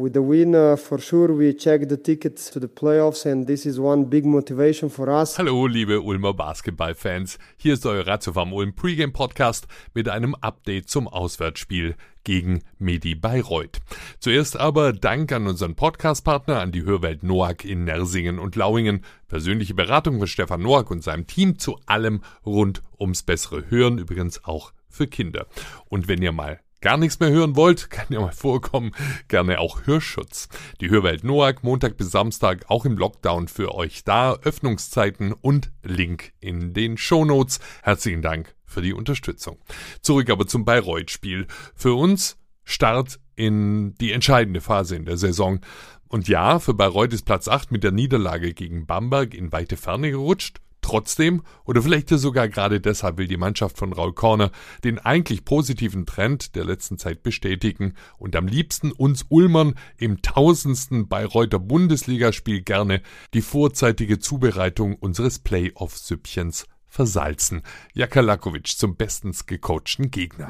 With the win, uh, for sure, we check the tickets to the playoffs, and this is one big motivation for us. Hallo, liebe Ulmer Basketballfans. Hier ist euer Ratiofarm Ulm Pregame Podcast mit einem Update zum Auswärtsspiel gegen Medi Bayreuth. Zuerst aber Dank an unseren Podcastpartner, an die Hörwelt Noack in Nersingen und Lauingen. Persönliche Beratung von Stefan Noack und seinem Team zu allem rund ums bessere Hören, übrigens auch für Kinder. Und wenn ihr mal gar nichts mehr hören wollt, kann ja mal vorkommen, gerne auch Hörschutz. Die Hörwelt Noack Montag bis Samstag auch im Lockdown für euch da, Öffnungszeiten und Link in den Shownotes. Herzlichen Dank für die Unterstützung. Zurück aber zum Bayreuth-Spiel. Für uns Start in die entscheidende Phase in der Saison. Und ja, für Bayreuth ist Platz 8 mit der Niederlage gegen Bamberg in weite Ferne gerutscht. Trotzdem, oder vielleicht sogar gerade deshalb will die Mannschaft von Raul Korner den eigentlich positiven Trend der letzten Zeit bestätigen und am liebsten uns Ulmern im tausendsten Bayreuther Bundesligaspiel gerne die vorzeitige Zubereitung unseres Playoff-Süppchens versalzen. Jaka Lakovic zum bestens gecoachten Gegner.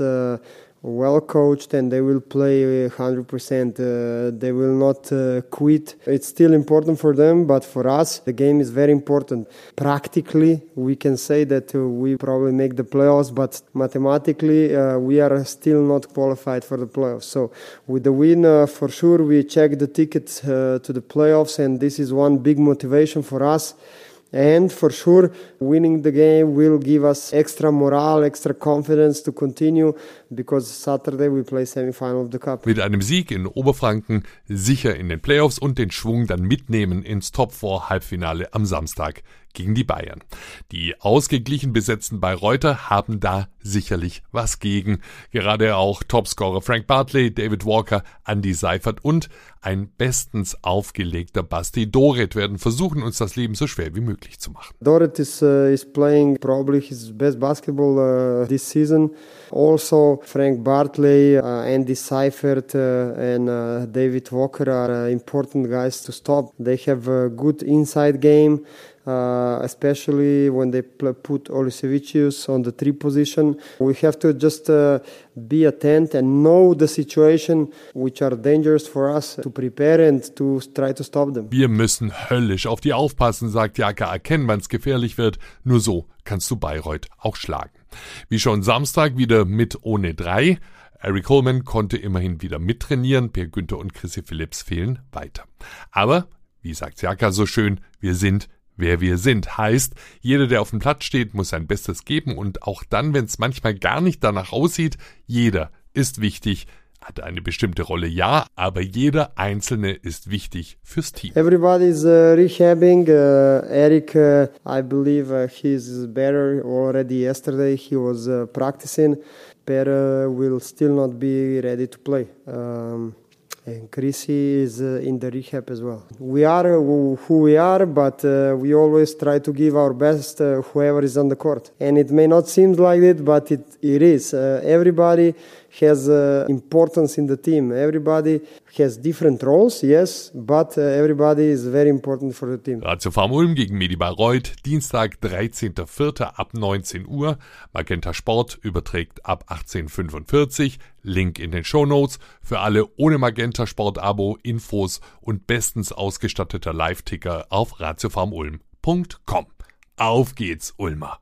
Uh well coached and they will play 100%. Uh, they will not uh, quit. It's still important for them, but for us, the game is very important. Practically, we can say that uh, we probably make the playoffs, but mathematically, uh, we are still not qualified for the playoffs. So, with the win, uh, for sure, we check the tickets uh, to the playoffs, and this is one big motivation for us. And for sure, winning the game will give us extra morale, extra confidence to continue because Saturday we play semi-final of the cup. Mit einem Sieg in Oberfranken sicher in den Playoffs und den Schwung dann mitnehmen ins Top 4 Halbfinale am Samstag gegen die Bayern. Die ausgeglichen besetzten Bayreuther haben da sicherlich was gegen. Gerade auch Topscorer Frank Bartley, David Walker, Andy Seifert und ein bestens aufgelegter Basti Doret werden versuchen, uns das Leben so schwer wie möglich zu machen. Doret is, uh, is playing probably his best basketball uh, this season. Also, Frank Bartley, uh, Andy Seifert, uh, and uh, David Walker are uh, important guys to stop. They have a good inside game. Uh, especially when they put Olisevicius on the three position. We have to just uh, be attent and know the situation which are dangerous for us to prepare and to try to stop them. Wir müssen höllisch auf die aufpassen, sagt Jaka, erkennen, wann es gefährlich wird. Nur so kannst du Bayreuth auch schlagen. Wie schon Samstag wieder mit ohne drei. Eric Coleman konnte immerhin wieder mittrainieren, Per Günther und Chrissy Phillips fehlen weiter. Aber, wie sagt Jaka so schön, wir sind wer wir sind. Heißt, jeder, der auf dem Platz steht, muss sein Bestes geben und auch dann, wenn es manchmal gar nicht danach aussieht, jeder ist wichtig, hat eine bestimmte Rolle, ja, aber jeder Einzelne ist wichtig fürs Team. Everybody is uh, rehabbing. Uh, Eric, uh, I believe uh, he's better already yesterday. He was uh, practicing. but will still not be ready to play. Um, and Chrissy is uh, in the rehab as well. We are who we are, but uh, we always try to give our best uh, whoever is on the court. And it may not seem like it, but it, it is. Uh, everybody has uh, importance in the team. Everybody has different roles, yes, but uh, everybody is very important for the team. Ratio Farm Ulm gegen Medi Bayreuth, Dienstag, 13.04. ab 19 Uhr. Magenta Sport überträgt ab 18.45 Link in den Show Notes für alle ohne Magenta Sport Abo, Infos und bestens ausgestatteter Live-Ticker auf ratiofarmulm.com. Auf geht's, Ulmer!